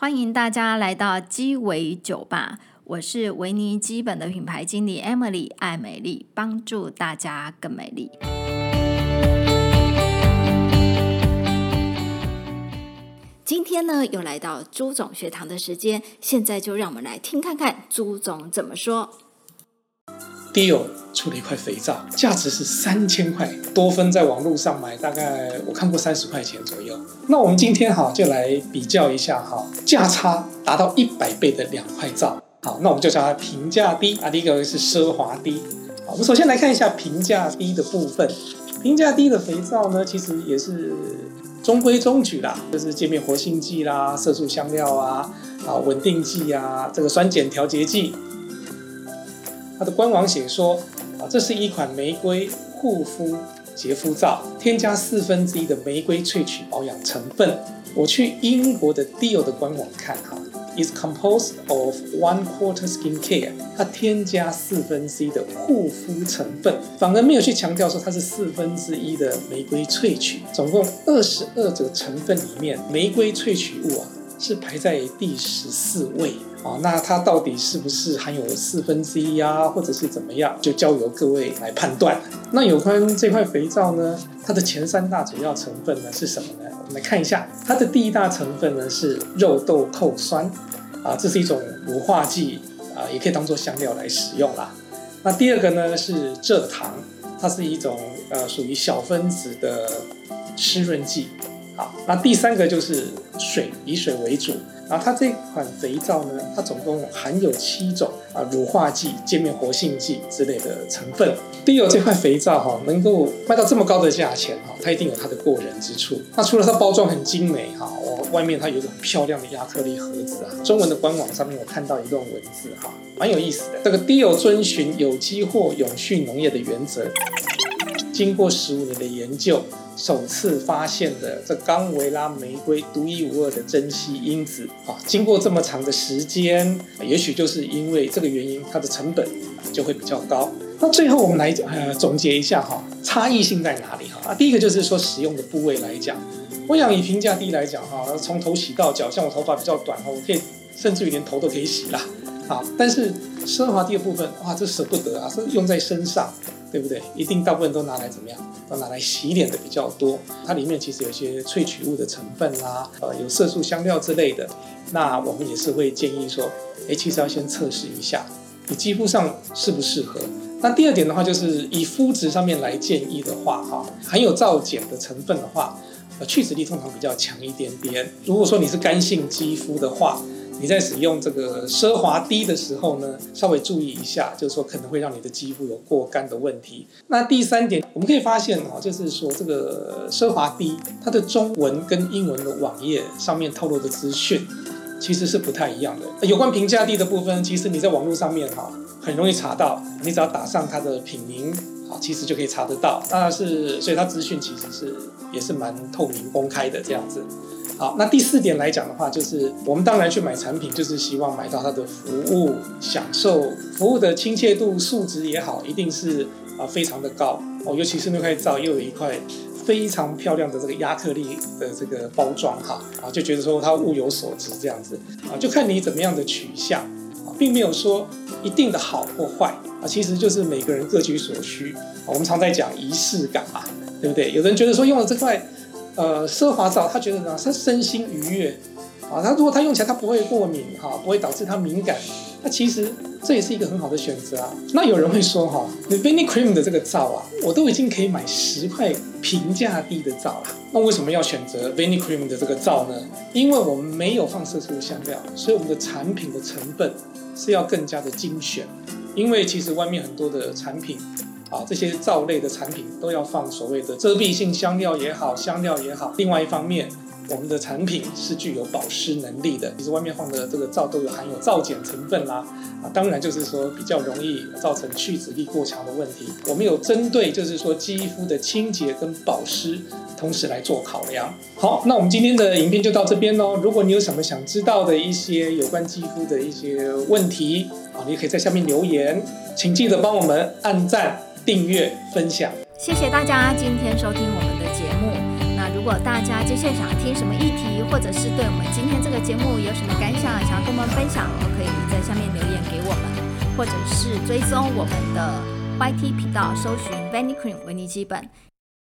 欢迎大家来到鸡尾酒吧，我是维尼基本的品牌经理 Emily 爱美丽，帮助大家更美丽。今天呢，又来到朱总学堂的时间，现在就让我们来听看看朱总怎么说。Dior 出了一块肥皂，价值是三千块，多芬在网络上买，大概我看过三十块钱左右。那我们今天哈就来比较一下哈，价差达到一百倍的两块皂。好，那我们就叫它平价低啊，第一个是奢华低。好，我们首先来看一下平价低的部分。平价低的肥皂呢，其实也是中规中矩啦，就是界面活性剂啦、色素香料啊、啊稳定剂啊、这个酸碱调节剂。它的官网写说，这是一款玫瑰护肤洁肤皂，添加四分之一的玫瑰萃取保养成分。我去英国的 Dior 的官网看哈，is composed of one quarter skin care，它添加四分之一的护肤成分，反而没有去强调说它是四分之一的玫瑰萃取。总共二十二种成分里面，玫瑰萃取物啊是排在第十四位。啊，那它到底是不是含有四分之一啊，或者是怎么样，就交由各位来判断。那有关这块肥皂呢，它的前三大主要成分呢是什么呢？我们来看一下，它的第一大成分呢是肉豆蔻酸，啊，这是一种乳化剂，啊，也可以当做香料来使用啦。那第二个呢是蔗糖，它是一种呃属于小分子的湿润剂。好，那第三个就是水，以水为主。然后它这款肥皂呢，它总共含有七种啊乳化剂、界面活性剂之类的成分。Dior 这块肥皂哈，能够卖到这么高的价钱哈，它一定有它的过人之处。那除了它包装很精美哈，我外面它有一种漂亮的亚克力盒子啊，中文的官网上面我看到一段文字哈，蛮有意思的。这个 Dior 遵循有机或永续农业的原则，经过十五年的研究。首次发现的这冈维拉玫瑰独一无二的珍稀因子啊，经过这么长的时间，也许就是因为这个原因，它的成本就会比较高。那最后我们来呃总结一下哈，差异性在哪里哈？啊，第一个就是说使用的部位来讲，我想以平价低来讲哈，从头洗到脚，像我头发比较短哈，我可以甚至于连头都可以洗啦。好，但是奢华第二部分哇，这舍不得啊，是用在身上。对不对？一定大部分都拿来怎么样？都拿来洗脸的比较多。它里面其实有一些萃取物的成分啦，呃，有色素香料之类的。那我们也是会建议说，哎，其实要先测试一下你肌肤上适不适合。那第二点的话，就是以肤质上面来建议的话，哈，含有皂碱的成分的话，呃，去脂力通常比较强一点点。如果说你是干性肌肤的话，你在使用这个奢华低的时候呢，稍微注意一下，就是说可能会让你的肌肤有过干的问题。那第三点，我们可以发现啊，就是说这个奢华低，它的中文跟英文的网页上面透露的资讯其实是不太一样的。有关平价低的部分，其实你在网络上面哈很容易查到，你只要打上它的品名啊，其实就可以查得到。那是所以它资讯其实是也是蛮透明公开的这样子。好，那第四点来讲的话，就是我们当然去买产品，就是希望买到它的服务，享受服务的亲切度、素质也好，一定是啊非常的高哦。尤其是那块皂又有一块非常漂亮的这个亚克力的这个包装哈，啊就觉得说它物有所值这样子啊，就看你怎么样的取向啊，并没有说一定的好或坏啊，其实就是每个人各取所需。我们常在讲仪式感嘛，对不对？有人觉得说用了这块。呃，奢华皂，他觉得呢，他身心愉悦，啊，他如果他用起来他不会过敏，哈，不会导致他敏感，那其实这也是一个很好的选择啊。那有人会说，哈，Vanicream 的这个皂啊，我都已经可以买十块平价低的皂了，那为什么要选择 Vanicream 的这个皂呢？因为我们没有放色素香料，所以我们的产品的成分是要更加的精选，因为其实外面很多的产品。啊，这些皂类的产品都要放所谓的遮蔽性香料也好，香料也好。另外一方面，我们的产品是具有保湿能力的。其实外面放的这个皂都有含有皂碱成分啦，啊，当然就是说比较容易造成去脂力过强的问题。我们有针对就是说肌肤的清洁跟保湿，同时来做考量。好，那我们今天的影片就到这边喽。如果你有什么想知道的一些有关肌肤的一些问题，啊，你可以在下面留言，请记得帮我们按赞。订阅分享，谢谢大家今天收听我们的节目。那如果大家接下来想听什么议题，或者是对我们今天这个节目有什么感想，想要跟我们分享，都可以在下面留言给我们，或者是追踪我们的 YT 频道，搜寻 Vanicream 维尼基本。